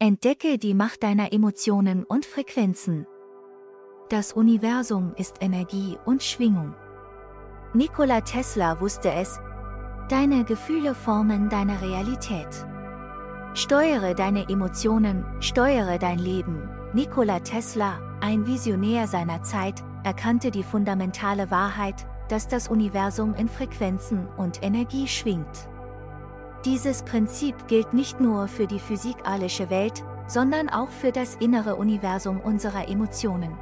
Entdecke die Macht deiner Emotionen und Frequenzen. Das Universum ist Energie und Schwingung. Nikola Tesla wusste es, deine Gefühle formen deine Realität. Steuere deine Emotionen, steuere dein Leben. Nikola Tesla, ein Visionär seiner Zeit, erkannte die fundamentale Wahrheit, dass das Universum in Frequenzen und Energie schwingt. Dieses Prinzip gilt nicht nur für die physikalische Welt, sondern auch für das innere Universum unserer Emotionen.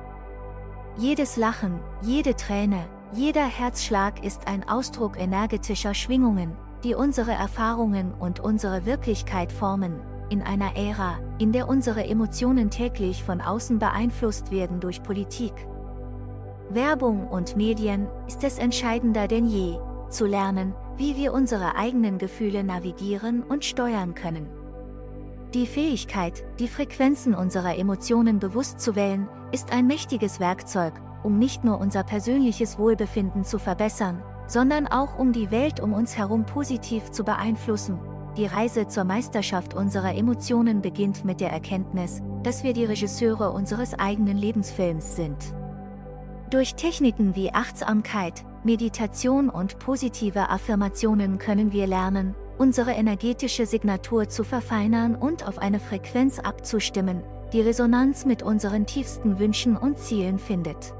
Jedes Lachen, jede Träne, jeder Herzschlag ist ein Ausdruck energetischer Schwingungen, die unsere Erfahrungen und unsere Wirklichkeit formen, in einer Ära, in der unsere Emotionen täglich von außen beeinflusst werden durch Politik. Werbung und Medien ist es entscheidender denn je, zu lernen, wie wir unsere eigenen Gefühle navigieren und steuern können. Die Fähigkeit, die Frequenzen unserer Emotionen bewusst zu wählen, ist ein mächtiges Werkzeug, um nicht nur unser persönliches Wohlbefinden zu verbessern, sondern auch um die Welt um uns herum positiv zu beeinflussen. Die Reise zur Meisterschaft unserer Emotionen beginnt mit der Erkenntnis, dass wir die Regisseure unseres eigenen Lebensfilms sind. Durch Techniken wie Achtsamkeit, Meditation und positive Affirmationen können wir lernen, unsere energetische Signatur zu verfeinern und auf eine Frequenz abzustimmen, die Resonanz mit unseren tiefsten Wünschen und Zielen findet.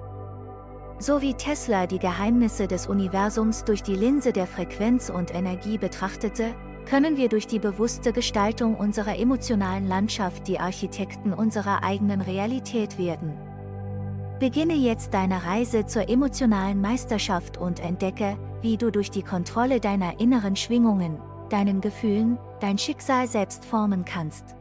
So wie Tesla die Geheimnisse des Universums durch die Linse der Frequenz und Energie betrachtete, können wir durch die bewusste Gestaltung unserer emotionalen Landschaft die Architekten unserer eigenen Realität werden. Beginne jetzt deine Reise zur emotionalen Meisterschaft und entdecke, wie du durch die Kontrolle deiner inneren Schwingungen, deinen Gefühlen, dein Schicksal selbst formen kannst.